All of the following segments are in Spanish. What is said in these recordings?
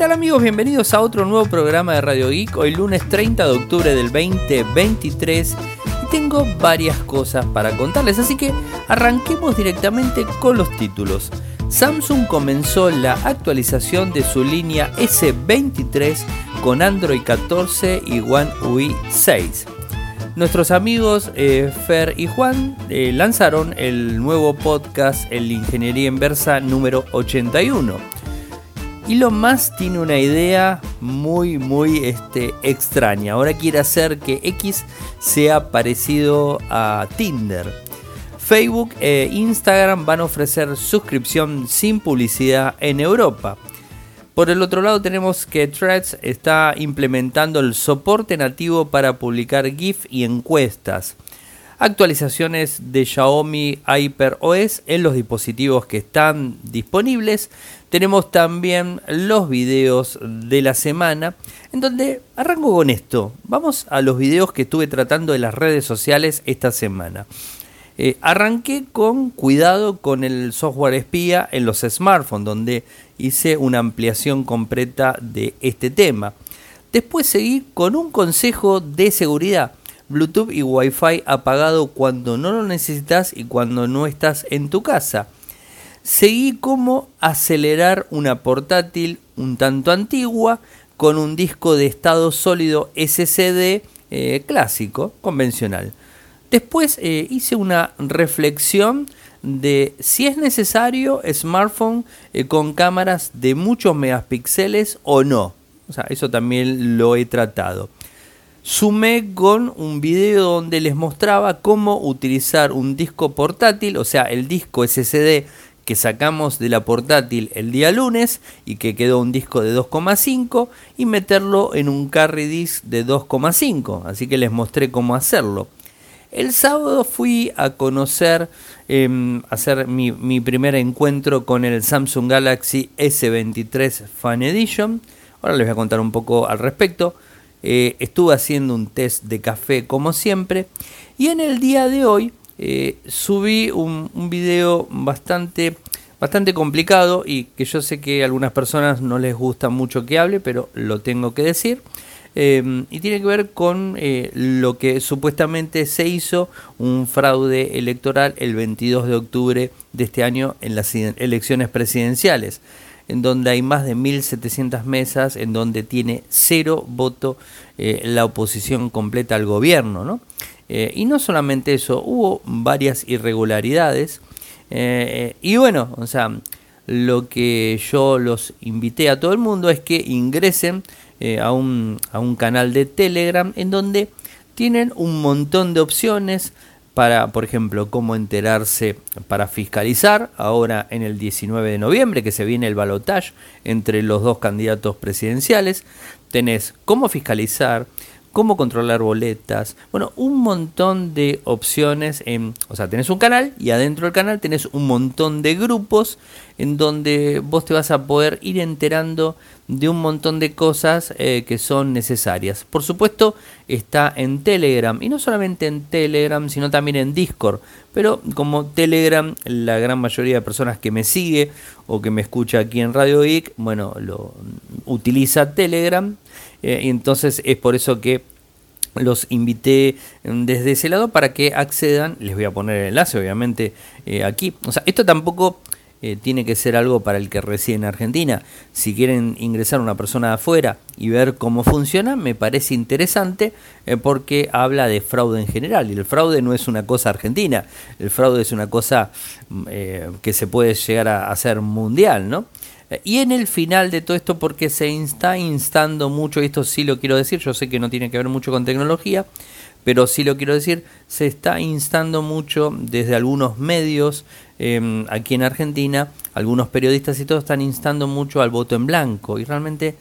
tal amigos? Bienvenidos a otro nuevo programa de Radio Geek, hoy lunes 30 de octubre del 2023 y tengo varias cosas para contarles, así que arranquemos directamente con los títulos. Samsung comenzó la actualización de su línea S23 con Android 14 y One UI 6. Nuestros amigos eh, Fer y Juan eh, lanzaron el nuevo podcast El Ingeniería Inversa número 81 Elon Musk tiene una idea muy, muy este, extraña. Ahora quiere hacer que X sea parecido a Tinder. Facebook e Instagram van a ofrecer suscripción sin publicidad en Europa. Por el otro lado tenemos que Threads está implementando el soporte nativo para publicar GIF y encuestas. Actualizaciones de Xiaomi HyperOS en los dispositivos que están disponibles tenemos también los videos de la semana, en donde arranco con esto. Vamos a los videos que estuve tratando de las redes sociales esta semana. Eh, arranqué con cuidado con el software espía en los smartphones, donde hice una ampliación completa de este tema. Después seguí con un consejo de seguridad. Bluetooth y Wi-Fi apagado cuando no lo necesitas y cuando no estás en tu casa seguí cómo acelerar una portátil un tanto antigua con un disco de estado sólido SSD eh, clásico, convencional. Después eh, hice una reflexión de si es necesario smartphone eh, con cámaras de muchos megapíxeles o no. O sea, eso también lo he tratado. Sumé con un video donde les mostraba cómo utilizar un disco portátil, o sea, el disco SSD que sacamos de la portátil el día lunes y que quedó un disco de 2,5 y meterlo en un carry disc de 2,5. Así que les mostré cómo hacerlo. El sábado fui a conocer, eh, hacer mi, mi, primer encuentro con el Samsung Galaxy S23 Fan Edition. Ahora les voy a contar un poco al respecto. Eh, estuve haciendo un test de café como siempre. Y en el día de hoy eh, subí un, video bastante, bastante complicado y que yo sé que a algunas personas no les gusta mucho que hable, pero lo tengo que decir. Eh, y tiene que ver con eh, lo que supuestamente se hizo un fraude electoral el 22 de octubre de este año en las elecciones presidenciales, en donde hay más de 1.700 mesas, en donde tiene cero voto la oposición completa al gobierno. ¿no? Eh, y no solamente eso, hubo varias irregularidades. Eh, y bueno, o sea, lo que yo los invité a todo el mundo es que ingresen eh, a, un, a un canal de Telegram en donde tienen un montón de opciones para, por ejemplo, cómo enterarse para fiscalizar ahora en el 19 de noviembre, que se viene el balotaje entre los dos candidatos presidenciales. Tenés cómo fiscalizar, cómo controlar boletas, bueno, un montón de opciones. O sea, tenés un canal y adentro del canal tenés un montón de grupos en donde vos te vas a poder ir enterando de un montón de cosas eh, que son necesarias. Por supuesto, está en Telegram y no solamente en Telegram, sino también en Discord. Pero como Telegram, la gran mayoría de personas que me sigue o que me escucha aquí en Radio Geek, bueno, lo utiliza Telegram eh, y entonces es por eso que los invité mm, desde ese lado para que accedan. Les voy a poner el enlace, obviamente, eh, aquí. O sea, esto tampoco eh, tiene que ser algo para el que reside en Argentina. Si quieren ingresar una persona de afuera y ver cómo funciona, me parece interesante porque habla de fraude en general. Y el fraude no es una cosa argentina, el fraude es una cosa mm, que se puede llegar a hacer mundial, ¿no? Y en el final de todo esto, porque se está instando mucho, y esto sí lo quiero decir, yo sé que no tiene que ver mucho con tecnología, pero sí lo quiero decir, se está instando mucho desde algunos medios em, aquí en Argentina, algunos periodistas y todos están instando mucho al voto en blanco, y realmente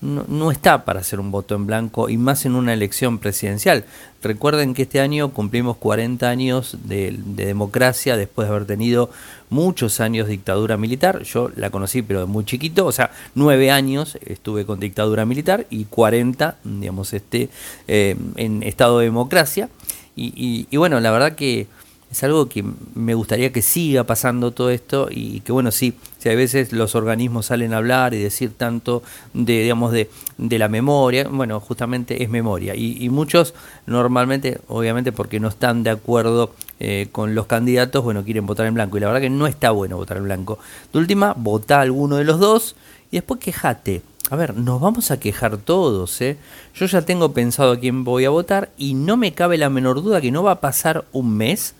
no, está para hacer un voto en blanco y más en una elección presidencial. Recuerden que este año cumplimos 40 años de, democracia después de haber tenido muchos años de dictadura militar. Yo la conocí pero de muy chiquito, o sea, nueve años estuve con dictadura militar y 40, digamos, este, eh, en estado de democracia. Y, y, bueno, la verdad que es algo que me gustaría que siga pasando todo esto y que bueno, sí, si a veces los organismos salen a hablar y decir tanto de, digamos, de, de la memoria, bueno, justamente es memoria. Y, muchos normalmente, obviamente porque no están de acuerdo eh, con los candidatos, bueno, quieren votar en blanco. Y la verdad que no está bueno votar en blanco. De última, vota alguno de los dos y después quejate. A ver, nos vamos a quejar todos, ¿eh? Yo ya tengo pensado a quién voy a votar y no me cabe la menor duda que no va a pasar un mes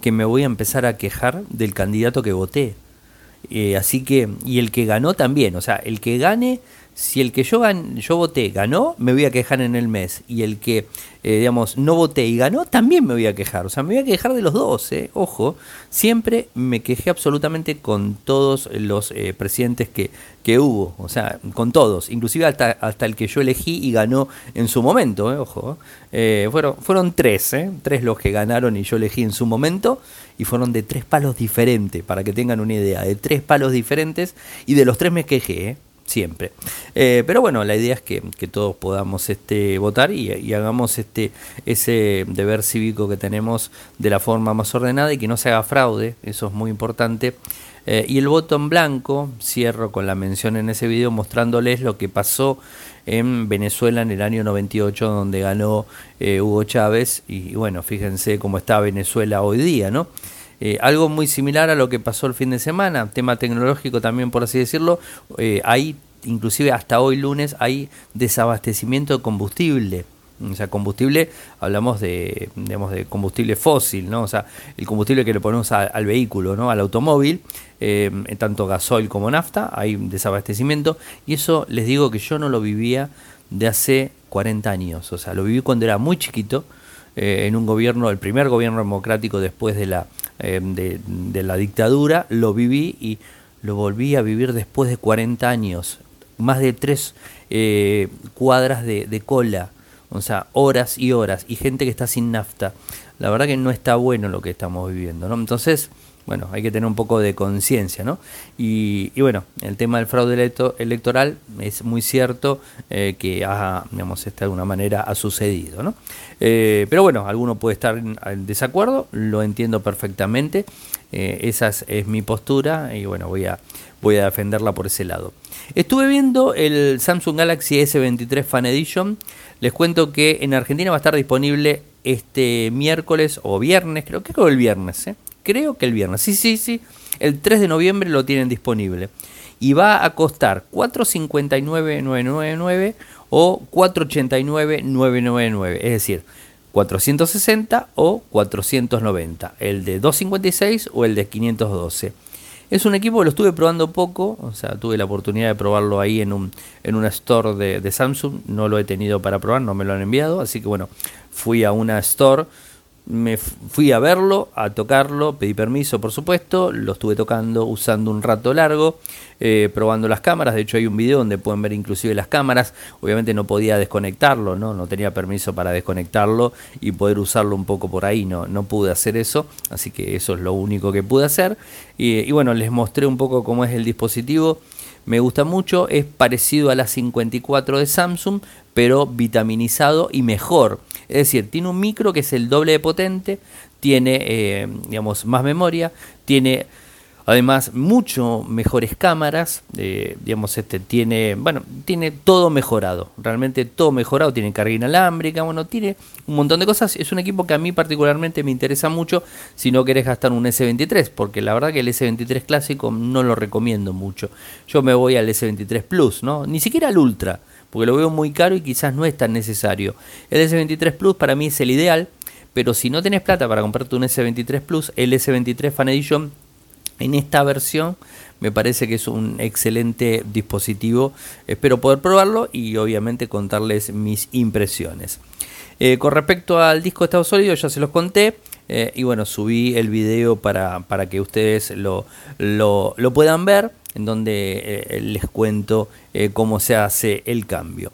que me voy a empezar a quejar del candidato que voté. Eh, así que, y el que ganó también, o sea, el que gane si el que yo, yo voté ganó, me voy a quejar en el mes. Y el que, eh, digamos, no voté y ganó, también me voy a quejar. O sea, me voy a quejar de los dos, eh. Ojo, siempre me quejé absolutamente con todos los eh, presidentes que, que hubo. O sea, con todos. Inclusive hasta, hasta el que yo elegí y ganó en su momento, eh, ojo. fueron, fueron tres, Tres los que ganaron y yo elegí en su momento. Y fueron de tres palos diferentes, para que tengan una idea. De tres palos diferentes. Y de los tres me quejé. Siempre. Eh, pero bueno, la idea es que, todos podamos este, votar y, hagamos este, ese deber cívico que tenemos de la forma más ordenada y que no se haga fraude, eso es muy importante. Eh, y el voto en blanco, cierro con la mención en ese video mostrándoles lo que pasó en Venezuela en el año 98 donde ganó eh, Hugo Chávez y, bueno, fíjense cómo está Venezuela hoy día, ¿no? Algo muy similar a lo que pasó el fin de semana, tema tecnológico también por así decirlo, hay inclusive hasta hoy lunes hay desabastecimiento de combustible. O sea, combustible, hablamos de, digamos, de combustible fósil, ¿no? O sea, el combustible que le ponemos al vehículo, ¿no? Al automóvil, eh, tanto gasoil como nafta, hay desabastecimiento. Y eso les digo que yo no lo vivía de hace 40 años. O sea, lo viví cuando era muy chiquito, eh, en un gobierno, el primer gobierno democrático después de la, eh, de, de la dictadura, lo viví y lo volví a vivir después de 40 años más de tres eh, cuadras de, cola, o sea, horas y horas, y gente que está sin nafta. La verdad que no está bueno lo que estamos viviendo, ¿no? Entonces, bueno, hay que tener un poco de conciencia, ¿no? Y, bueno, el tema del fraude electoral es muy cierto eh, que ha, digamos, este, de alguna manera ha sucedido, ¿no? Eh, pero bueno, alguno puede estar en, desacuerdo, lo entiendo perfectamente, esa es mi postura y bueno, voy a voy a defenderla por ese lado. Estuve viendo el Samsung Galaxy S23 Fan Edition. Les cuento que en Argentina va a estar disponible este miércoles o viernes, creo que el viernes, ¿eh? Creo que el viernes, sí, sí, sí, el 3 de noviembre lo tienen disponible. Y va a costar 459.999 o 489.999, es decir, 460 o 490, el de 256 o el de 512. Es un equipo que lo estuve probando poco, o sea, tuve la oportunidad de probarlo ahí en un, en una store de, de Samsung, no lo he tenido para probar, no me lo han enviado, así que bueno, fui a una store me fui a verlo, a tocarlo, pedí permiso por supuesto, lo estuve tocando usando un rato largo, eh, probando las cámaras, de hecho hay un video donde pueden ver inclusive las cámaras, obviamente no podía desconectarlo, no, no tenía permiso para desconectarlo y poder usarlo un poco por ahí, no, no pude hacer eso, así que eso es lo único que pude hacer y, y bueno, les mostré un poco cómo es el dispositivo. Me gusta mucho, es parecido a la 54 de Samsung, pero vitaminizado y mejor. Es decir, tiene un micro que es el doble de potente, tiene, eh, digamos, más memoria, tiene además mucho mejores cámaras, eh, digamos, este tiene, bueno, tiene todo mejorado, realmente todo mejorado, tiene carga inalámbrica, bueno, tiene un montón de cosas. Es un equipo que a mí particularmente me interesa mucho si no querés gastar un S23, porque la verdad que el S23 clásico no lo recomiendo mucho. Yo me voy al S23 Plus, ¿no? Ni siquiera al Ultra porque lo veo muy caro y quizás no es tan necesario. El S23 Plus para mí es el ideal, pero si no tenés plata para comprarte un S23 Plus, el S23 Fan Edition en esta versión me parece que es un excelente dispositivo. Espero poder probarlo y obviamente contarles mis impresiones. Eh, con respecto al disco de estado sólido, ya se los conté. Eh, y bueno, subí el video para, para que ustedes lo, lo, lo puedan ver en donde eh, les cuento cómo se hace el cambio.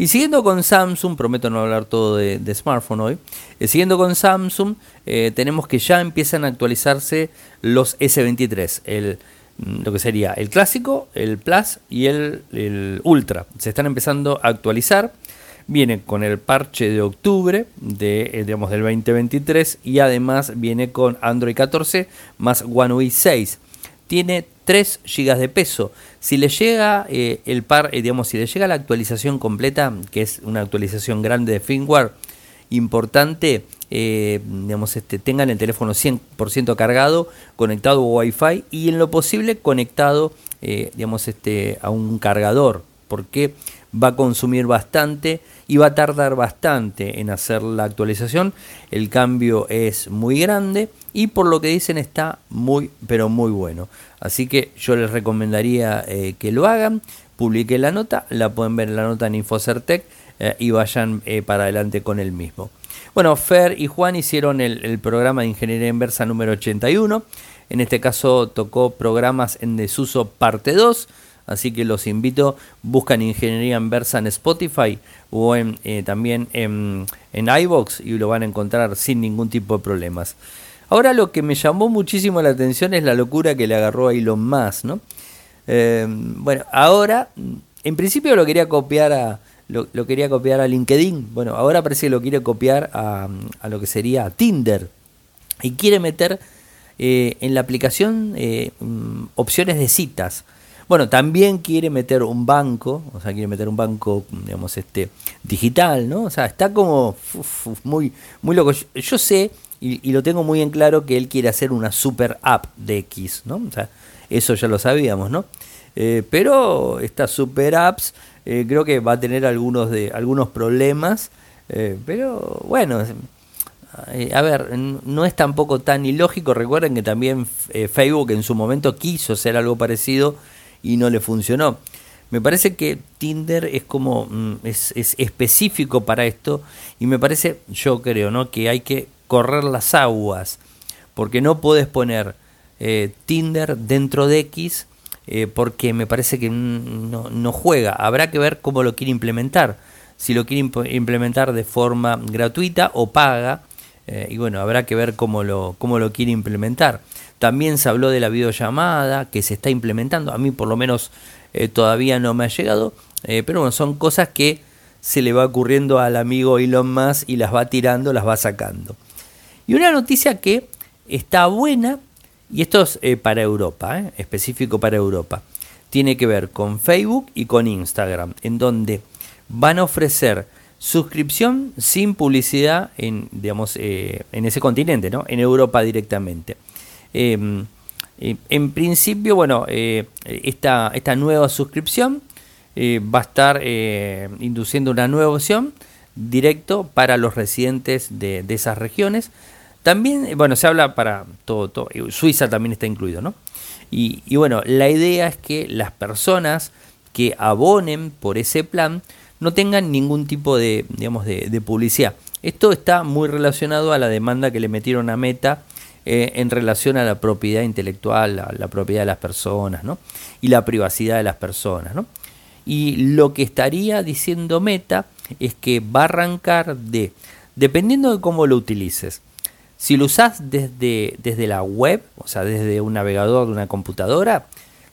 Y siguiendo con Samsung, prometo no hablar todo de, smartphone hoy, eh, siguiendo con Samsung, tenemos que ya empiezan a actualizarse los S23, el, mm, lo que sería el clásico, el Plus y el, el Ultra. Se están empezando a actualizar. Viene con el parche de octubre de, eh, digamos, del 2023 y además viene con Android 14 más One UI 6. Tiene 3 GB de peso. Si le llega eh, el par, eh, digamos, si le llega la actualización completa, que es una actualización grande de firmware importante, digamos, este, tengan el teléfono 100% cargado, conectado a Wi-Fi y en lo posible conectado, digamos, este, a un cargador, porque va a consumir bastante y va a tardar bastante en hacer la actualización. El cambio es muy grande y por lo que dicen está muy pero muy bueno. Así que yo les recomendaría eh, que lo hagan. Publiqué la nota, la pueden ver en la nota en Infocertec eh, y vayan eh, para adelante con el mismo. Bueno, Fer y Juan hicieron el, programa de Ingeniería Inversa número 81. En este caso tocó programas en desuso parte 2 Así que los invito, buscan Ingeniería Inversa en Spotify o en, también en, en iBox y lo van a encontrar sin ningún tipo de problemas. Ahora lo que me llamó muchísimo la atención es la locura que le agarró a Elon Musk, ¿no? Eh, bueno, ahora, en principio lo quería copiar a, lo, quería copiar a LinkedIn. Bueno, ahora parece que lo quiere copiar a, a lo que sería Tinder. Y quiere meter eh, en la aplicación mm, opciones de citas. Bueno, también quiere meter un banco, o sea, quiere meter un banco, digamos, este, digital, ¿no? O sea, está como muy, muy loco. Yo, sé y, lo tengo muy en claro que él quiere hacer una super app de X, ¿no? O sea, eso ya lo sabíamos, ¿no? Eh, pero estas super apps eh, creo que va a tener algunos, de, algunos problemas, eh, pero bueno, a ver, no es tampoco tan ilógico. Recuerden que también Facebook en su momento quiso hacer algo parecido y no le funcionó. Me parece que Tinder es como mm, es, específico para esto y me parece, yo creo, ¿no? que hay que correr las aguas porque no puedes poner eh, Tinder dentro de X eh, porque me parece que no, juega. Habrá que ver cómo lo quiere implementar. Si lo quiere implementar de forma gratuita o paga. Eh, y bueno, habrá que ver cómo lo, cómo lo quiere implementar. También se habló de la videollamada que se está implementando. A mí por lo menos todavía no me ha llegado. Pero bueno, son cosas que se le va ocurriendo al amigo Elon Musk y las va tirando, las va sacando. Y una noticia que está buena, y esto es eh, para Europa, específico para Europa, tiene que ver con Facebook y con Instagram, en donde van a ofrecer suscripción sin publicidad en, digamos, en ese continente, ¿no? en Europa directamente. Em, eh, en principio, bueno, eh, esta, esta, nueva suscripción eh, va a estar induciendo una nueva opción directo para los residentes de, esas regiones. También, bueno, se habla para todo, Suiza también está incluido, ¿no? Y, bueno, la idea es que las personas que abonen por ese plan no tengan ningún tipo de, digamos, de publicidad. Esto está muy relacionado a la demanda que le metieron a Meta eh, en relación a la propiedad intelectual, a la propiedad de las personas, ¿no? Y la privacidad de las personas, ¿no? Y lo que estaría diciendo Meta es que va a arrancar de, dependiendo de cómo lo utilices, si lo usas desde, desde la web, o sea, desde un navegador de una computadora,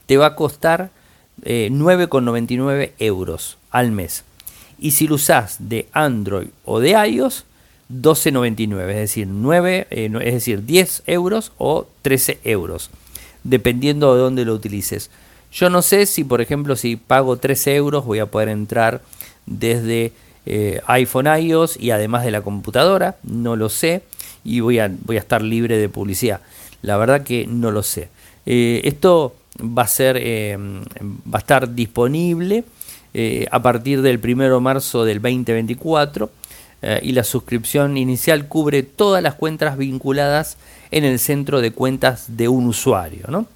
te va a costar 9,99 eh, euros al mes. Y si lo usas de Android o de iOS, 12,99, es decir, 9, eh, es decir, 10 euros o 13 euros, dependiendo de dónde lo utilices. Yo no sé si, por ejemplo, si pago 13 euros voy a poder entrar desde eh, iPhone iOS y además de la computadora, no lo sé, y voy a, voy a estar libre de publicidad. La verdad que no lo sé. Eh, esto va a ser, va a estar disponible a partir del 1 de marzo del 2024 eh, y la suscripción inicial cubre todas las cuentas vinculadas en el centro de cuentas de un usuario. ¿no?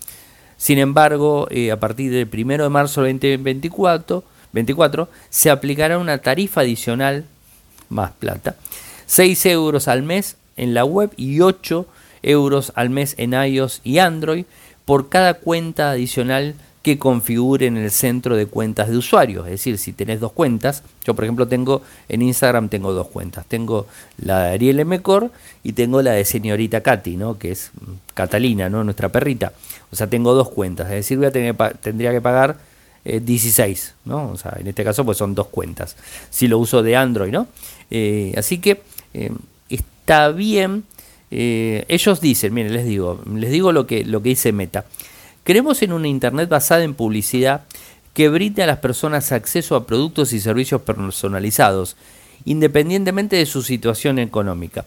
Sin embargo, eh, a partir del 1 de marzo del 2024 24, se aplicará una tarifa adicional, más plata, 6 euros al mes en la web y 8 euros al mes en iOS y Android por cada cuenta adicional que configuren el centro de cuentas de usuarios. Es decir, si tenés dos cuentas, yo por ejemplo tengo en Instagram tengo dos cuentas. Tengo la de Ariel Mcor y tengo la de señorita Katy, ¿no? que es Catalina, ¿no? nuestra perrita. O sea, tengo dos cuentas. Es decir, voy a tener, tendría que pagar 16, ¿no? O sea, en este caso pues son dos cuentas. Si lo uso de Android, ¿no? así que está bien. ellos dicen, miren, les digo, les digo lo que, lo que dice Meta. Queremos en una Internet basada en publicidad que brinde a las personas acceso a productos y servicios personalizados, independientemente de su situación económica.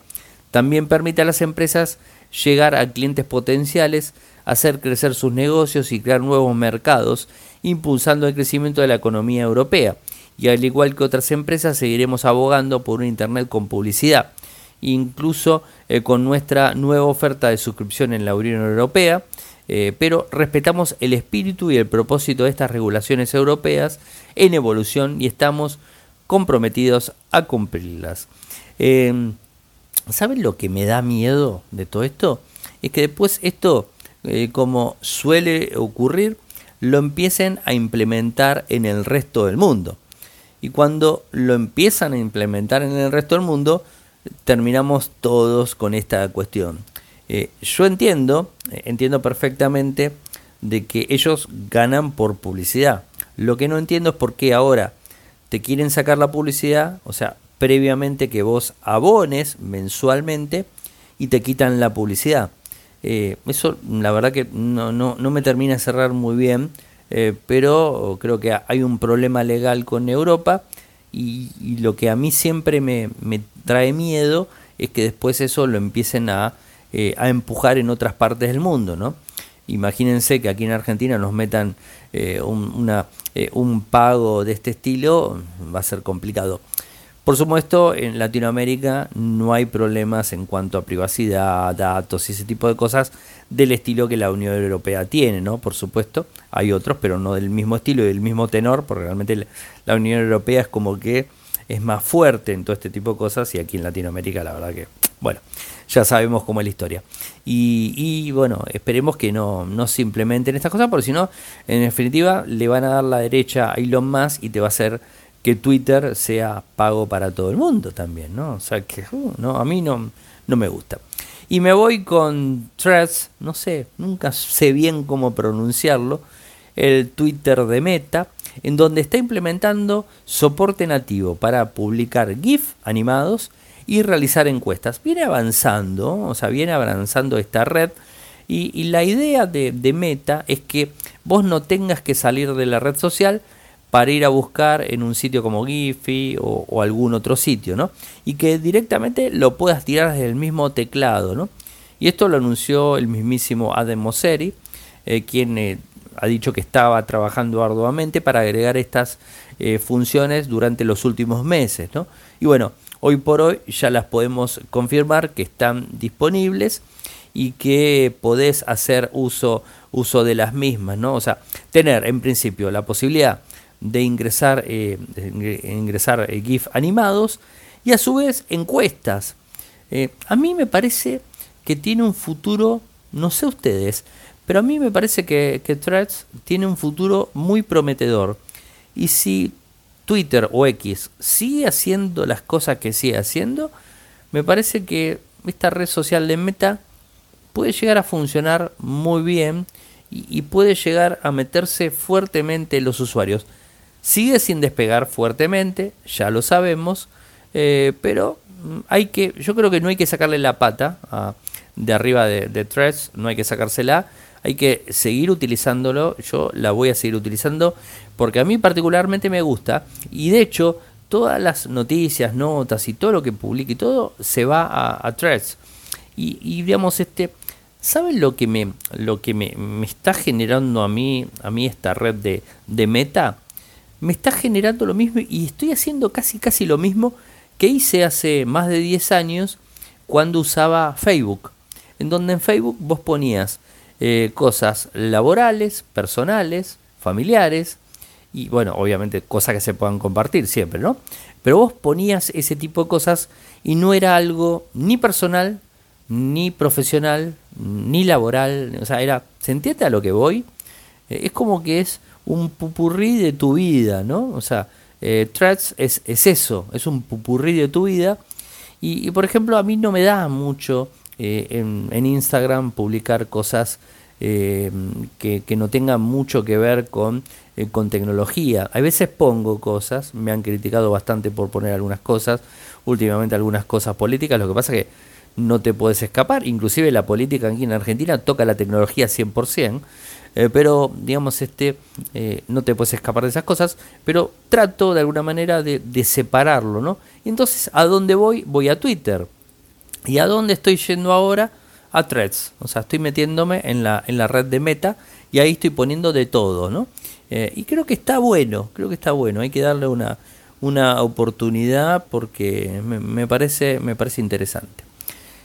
También permite a las empresas llegar a clientes potenciales, hacer crecer sus negocios y crear nuevos mercados, impulsando el crecimiento de la economía europea. Y al igual que otras empresas, seguiremos abogando por un Internet con publicidad, incluso eh, con nuestra nueva oferta de suscripción en la Unión Europea, eh, pero respetamos el espíritu y el propósito de estas regulaciones europeas en evolución y estamos comprometidos a cumplirlas. Em, ¿Saben lo que me da miedo de todo esto? Es que después esto, eh, como suele ocurrir, lo empiecen a implementar en el resto del mundo. Y cuando lo empiezan a implementar en el resto del mundo, terminamos todos con esta cuestión. Eh, yo entiendo, eh, entiendo perfectamente de que ellos ganan por publicidad. Lo que no entiendo es por qué ahora te quieren sacar la publicidad, o sea, previamente que vos abones mensualmente y te quitan la publicidad. Eh, eso la verdad que no, no, no, me termina de cerrar muy bien, pero creo que hay un problema legal con Europa y, lo que a mí siempre me, me trae miedo es que después eso lo empiecen a eh, a empujar en otras partes del mundo, ¿no? Imagínense que aquí en Argentina nos metan eh, un, una, eh, un pago de este estilo, va a ser complicado. Por supuesto, en Latinoamérica no hay problemas en cuanto a privacidad, datos y ese tipo de cosas del estilo que la Unión Europea tiene, ¿no? Por supuesto, hay otros, pero no del mismo estilo y del mismo tenor, porque realmente la Unión Europea es como que es más fuerte en todo este tipo de cosas y aquí en Latinoamérica la verdad que, bueno, ya sabemos cómo es la historia. Y, bueno, esperemos que no, no se implementen estas cosas, porque si no, en definitiva, le van a dar la derecha a Elon Musk y te va a hacer que Twitter sea pago para todo el mundo también, ¿no? O sea que uh, no, a mí no, no me gusta. Y me voy con Threads, no sé, nunca sé bien cómo pronunciarlo, el Twitter de Meta, en donde está implementando soporte nativo para publicar GIF animados y realizar encuestas. Viene avanzando, o sea, viene avanzando esta red y, la idea de, Meta es que vos no tengas que salir de la red social para ir a buscar en un sitio como Giphy o, algún otro sitio, ¿no? Y que directamente lo puedas tirar desde el mismo teclado, ¿no? Y esto lo anunció el mismísimo Adam Mosseri, eh, quien eh, ha dicho que estaba trabajando arduamente para agregar estas eh, funciones durante los últimos meses, ¿no? Y bueno, Hoy por hoy ya las podemos confirmar que están disponibles y que podés hacer uso, uso de las mismas, ¿no? O sea, tener en principio la posibilidad de ingresar, eh, ingresar eh, GIF animados y a su vez encuestas. Eh, a mí me parece que tiene un futuro, no sé ustedes, pero a mí me parece que, Threads tiene un futuro muy prometedor. Y si Twitter o X sigue haciendo las cosas que sigue haciendo, me parece que esta red social de Meta puede llegar a funcionar muy bien y, puede llegar a meterse fuertemente en los usuarios. Sigue sin despegar fuertemente, ya lo sabemos, eh, pero hay que, yo creo que no hay que sacarle la pata de arriba de, Threads, no hay que sacársela hay que seguir utilizándolo, yo la voy a seguir utilizando porque a mí particularmente me gusta y de hecho todas las noticias, notas y todo lo que publique y todo se va a, Threads. Y, digamos, este, ¿saben lo que me, lo que me, está generando a mí, a mí esta red de, de meta? Me está generando lo mismo y estoy haciendo casi casi lo mismo que hice hace más de 10 años cuando usaba Facebook. En donde en Facebook vos ponías eh, cosas laborales, personales, familiares y bueno, obviamente cosas que se puedan compartir siempre, ¿no? Pero vos ponías ese tipo de cosas y no era algo ni personal, ni profesional, ni laboral, o sea, era, ¿se a lo que voy? Eh, es como que es un pupurrí de tu vida, ¿no? O sea, eh, Threads es, es, eso, es un pupurrí de tu vida. Y, y, por ejemplo, a mí no me da mucho eh, en, Instagram publicar cosas eh, que, no tengan mucho que ver con eh, con tecnología. A veces pongo cosas, me han criticado bastante por poner algunas cosas, últimamente algunas cosas políticas, lo que pasa es que no te puedes escapar, inclusive la política aquí en Argentina toca la tecnología 100%, eh, pero digamos, este, eh, no te puedes escapar de esas cosas, pero trato de alguna manera de, separarlo, ¿no? Y entonces, ¿a dónde voy? Voy a Twitter. ¿Y a dónde estoy yendo ahora? A Threads. O sea, estoy metiéndome en la, en la red de Meta y ahí estoy poniendo de todo, ¿no? Eh, y creo que está bueno, creo que está bueno, hay que darle una, una oportunidad porque me, parece, me parece interesante.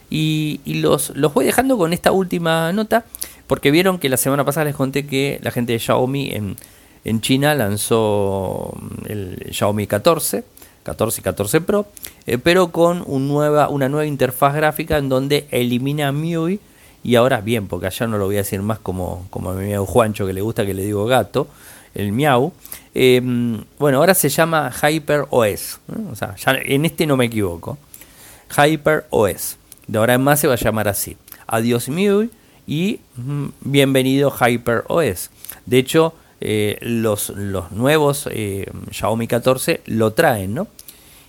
Y, los, los voy dejando con esta última nota, porque vieron que la semana pasada les conté que la gente de Xiaomi en, en China lanzó el Xiaomi 14, 14 y 14 Pro, eh, pero con una nueva interfaz gráfica en donde elimina MIUI y ahora bien, porque allá no lo voy a decir más como, como a mi amigo Juancho que le gusta que le digo gato, el miau. Em, bueno, ahora se llama Hyper OS. O sea, en este no me equivoco. Hyper OS. De ahora en más se va a llamar así. Adiós MIUI y bienvenido Hyper OS. De hecho, eh, los, los, nuevos eh, Xiaomi 14 lo traen, ¿no?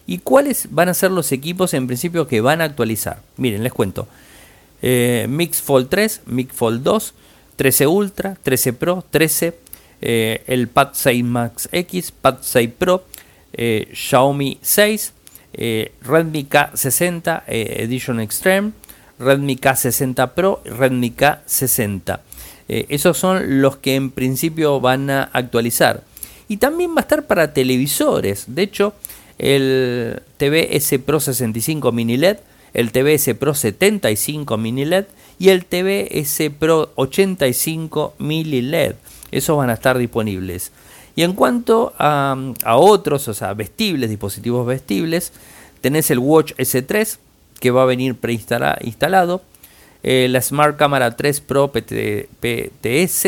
¿Y cuáles van a ser los equipos en principio que van a actualizar? Miren, les cuento. Eh, Mix Fold 3, Mix Fold 2, 13 Ultra, 13 Pro, 13, eh, el Pad 6 Max X, Pad 6 Pro, Xiaomi 6, Redmi K60 Edition Extreme, Redmi K60 Pro, Redmi K60. esos son los que en principio van a actualizar. Y también va a estar para televisores. De hecho, el TV S Pro 65 mini LED el TVS Pro 75 mini LED y el TVS Pro 85 mini LED. Esos van a estar disponibles. Y en cuanto a, otros, o sea, vestibles, dispositivos vestibles, tenés el Watch S3 que va a venir preinstalado, eh, la Smart Camera 3 Pro PTZ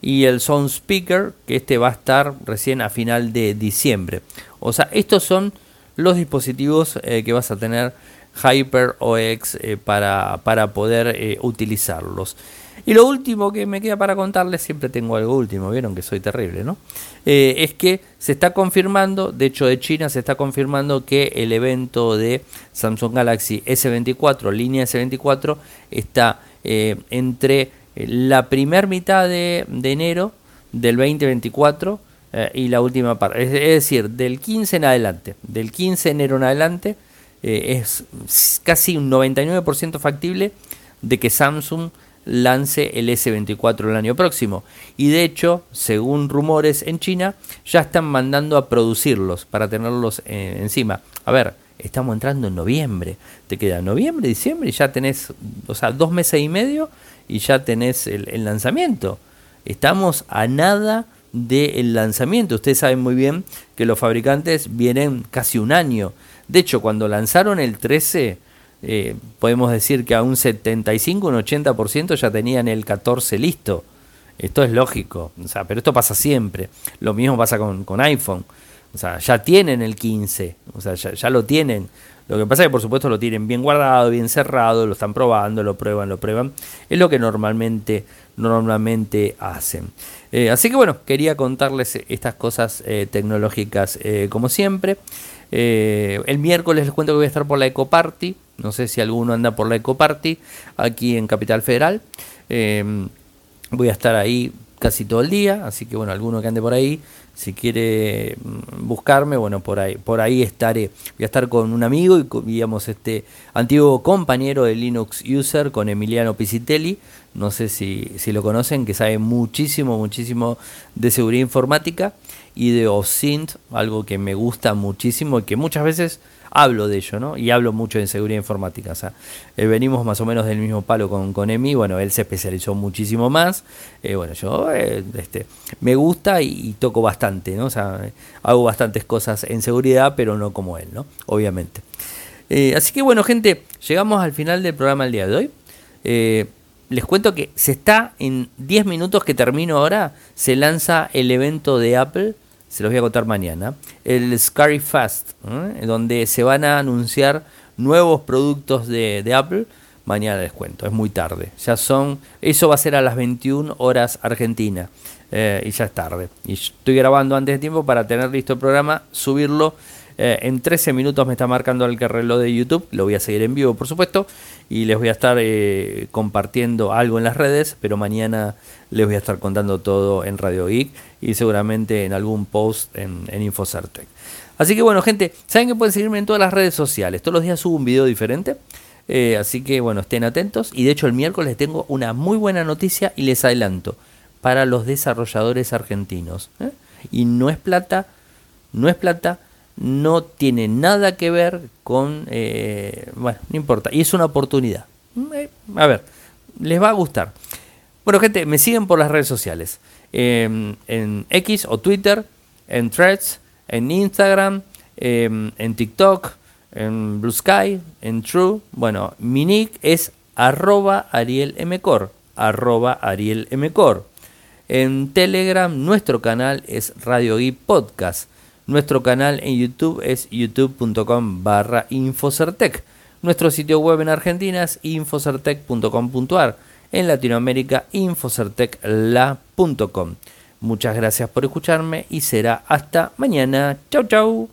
y el Sound Speaker que este va a estar recién a final de diciembre. O sea, estos son los dispositivos eh, que vas a tener Hyper OX eh, para, para, poder eh, utilizarlos. Y lo último que me queda para contarles, siempre tengo algo último, vieron que soy terrible, ¿no? Eh, es que se está confirmando, de hecho de China se está confirmando que el evento de Samsung Galaxy S24, línea S24, está entre la primera mitad de, de, enero del 2024 y la última parte, es, es decir, del 15 en adelante, del 15 de enero en adelante eh, es casi un 99% factible de que Samsung lance el S24 el año próximo. Y de hecho, según rumores en China, ya están mandando a producirlos para tenerlos eh, encima. A ver, estamos entrando en noviembre. Te queda noviembre, diciembre y ya tenés, o sea, dos meses y medio y ya tenés el, lanzamiento. Estamos a nada del lanzamiento. Ustedes saben muy bien que los fabricantes vienen casi un año de hecho, cuando lanzaron el 13, eh, podemos decir que a un 75, un 80% ya tenían el 14 listo. Esto es lógico, o sea, pero esto pasa siempre. Lo mismo pasa con, iPhone. O sea, ya tienen el 15, o sea, ya, lo tienen. Lo que pasa es que por supuesto lo tienen bien guardado, bien cerrado, lo están probando, lo prueban, lo prueban. Es lo que normalmente, normalmente hacen. Eh, así que bueno, quería contarles estas cosas eh, tecnológicas como siempre. Eh, el miércoles les cuento que voy a estar por la Eco Party. No sé si alguno anda por la Eco Party aquí en Capital Federal. Eh, voy a estar ahí casi todo el día, así que bueno, alguno que ande por ahí, si quiere mm, buscarme, bueno, por ahí, por ahí estaré. Voy a estar con un amigo y digamos este antiguo compañero de Linux User con Emiliano Pisitelli, no sé si, si lo conocen, que sabe muchísimo, muchísimo de seguridad informática y de OSINT, algo que me gusta muchísimo y que muchas veces hablo de ello, ¿no? Y hablo mucho de seguridad informática. O sea, eh, venimos más o menos del mismo palo con, con Emi. Bueno, él se especializó muchísimo más. Eh, bueno, yo eh, este, me gusta y, toco bastante, ¿no? O sea, hago bastantes cosas en seguridad, pero no como él, ¿no? Obviamente. así que bueno, gente, llegamos al final del programa del día de hoy. Les cuento que se está en 10 minutos que termino ahora, se lanza el evento de Apple se los voy a contar mañana, el Scary Fast, ¿eh? donde se van a anunciar nuevos productos de, Apple. Mañana les cuento, es muy tarde. Ya son, eso va a ser a las 21 horas Argentina. y ya es tarde. Y estoy grabando antes de tiempo para tener listo el programa, subirlo. En 13 minutos me está marcando el reloj de YouTube. Lo voy a seguir en vivo, por supuesto. Y les voy a estar compartiendo algo en las redes. Pero mañana les voy a estar contando todo en Radio Geek. Y seguramente en algún post en, en. Así que bueno, gente, saben que pueden seguirme en todas las redes sociales. Todos los días subo un video diferente. Eh, así que bueno, estén atentos. Y de hecho el miércoles tengo una muy buena noticia y les adelanto. Para los desarrolladores argentinos. ¿eh? Y no es plata, no es plata, no tiene nada que ver con... Eh, bueno, no importa. Y es una oportunidad. a ver, les va a gustar. Bueno, gente, me siguen por las redes sociales. en X o Twitter, en Threads, en Instagram, em, en TikTok, en Blue Sky, en True. Bueno, mi nick es arroba arielmcor, arroba. En Telegram nuestro canal es Radio Geek Podcast. Nuestro canal en YouTube es youtube.com barra Infocertec. Nuestro sitio web en Argentina es infocertec.com.ar. En Latinoamérica, infocertecla.com. Muchas gracias por escucharme y será hasta mañana. Chau, chau.